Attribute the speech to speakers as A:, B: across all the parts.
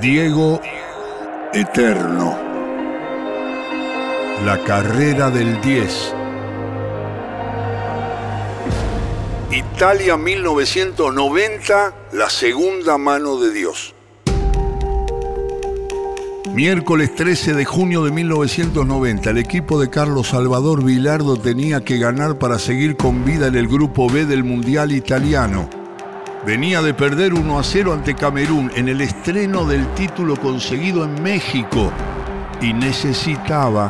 A: Diego Eterno. La carrera del 10. Italia 1990, la segunda mano de Dios. Miércoles 13 de junio de 1990, el equipo de Carlos Salvador Vilardo tenía que ganar para seguir con vida en el grupo B del Mundial Italiano. Venía de perder 1 a 0 ante Camerún en el estreno del título conseguido en México y necesitaba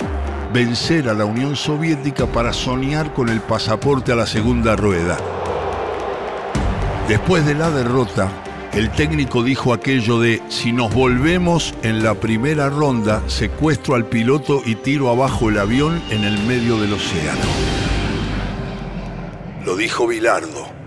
A: vencer a la Unión Soviética para soñar con el pasaporte a la segunda rueda. Después de la derrota, el técnico dijo aquello de, si nos volvemos en la primera ronda, secuestro al piloto y tiro abajo el avión en el medio del océano. Lo dijo Bilardo.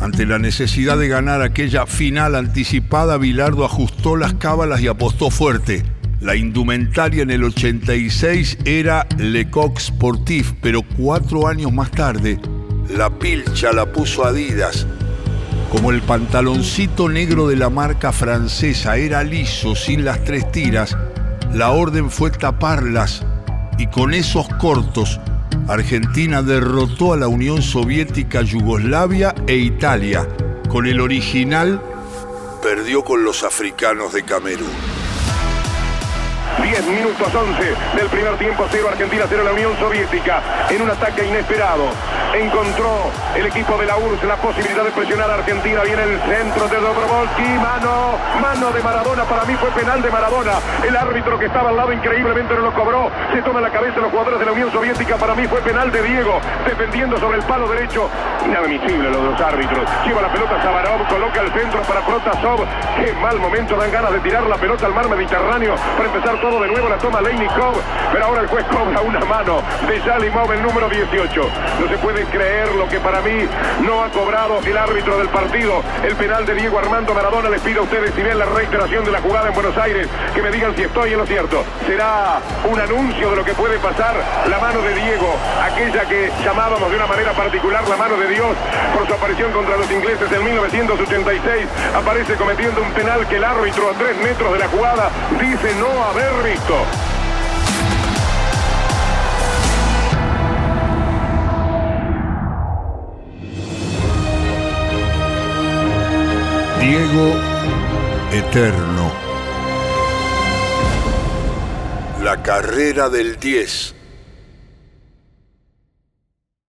A: Ante la necesidad de ganar aquella final anticipada, Bilardo ajustó las cábalas y apostó fuerte. La indumentaria en el 86 era Lecoq Sportif, pero cuatro años más tarde, la pilcha la puso Adidas. Como el pantaloncito negro de la marca francesa era liso, sin las tres tiras, la orden fue taparlas y con esos cortos Argentina derrotó a la Unión Soviética, Yugoslavia e Italia. Con el original, perdió con los africanos de Camerún.
B: 10 minutos 11 del primer tiempo, 0 Argentina, 0 la Unión Soviética. En un ataque inesperado, encontró el equipo de la URSS la posibilidad de presionar a Argentina. Viene el centro de Dobrovolsky, mano, mano de Maradona. Para mí fue penal de Maradona. El árbitro que estaba al lado increíblemente no lo cobró. Se toma la cabeza los jugadores de la Unión Soviética. Para mí fue penal de Diego, defendiendo sobre el palo derecho. Inadmisible los dos árbitros. Lleva la pelota Sabarov, coloca el centro para Protasov. Qué mal momento, dan ganas de tirar la pelota al mar Mediterráneo para empezar todo de nuevo la toma Leinikov, pero ahora el juez cobra una mano de Yalimov, el número 18. No se puede creer lo que para mí no ha cobrado el árbitro del partido, el penal de Diego Armando Maradona. Les pido a ustedes, si ven la reiteración de la jugada en Buenos Aires, que me digan si estoy en lo cierto. Será un anuncio de lo que puede pasar la mano de Diego, aquella que llamábamos de una manera particular la mano de Dios por su aparición contra los ingleses en 1986. Aparece cometiendo un penal que el árbitro a tres metros de la jugada dice no haber Rico.
A: Diego Eterno. La carrera del 10.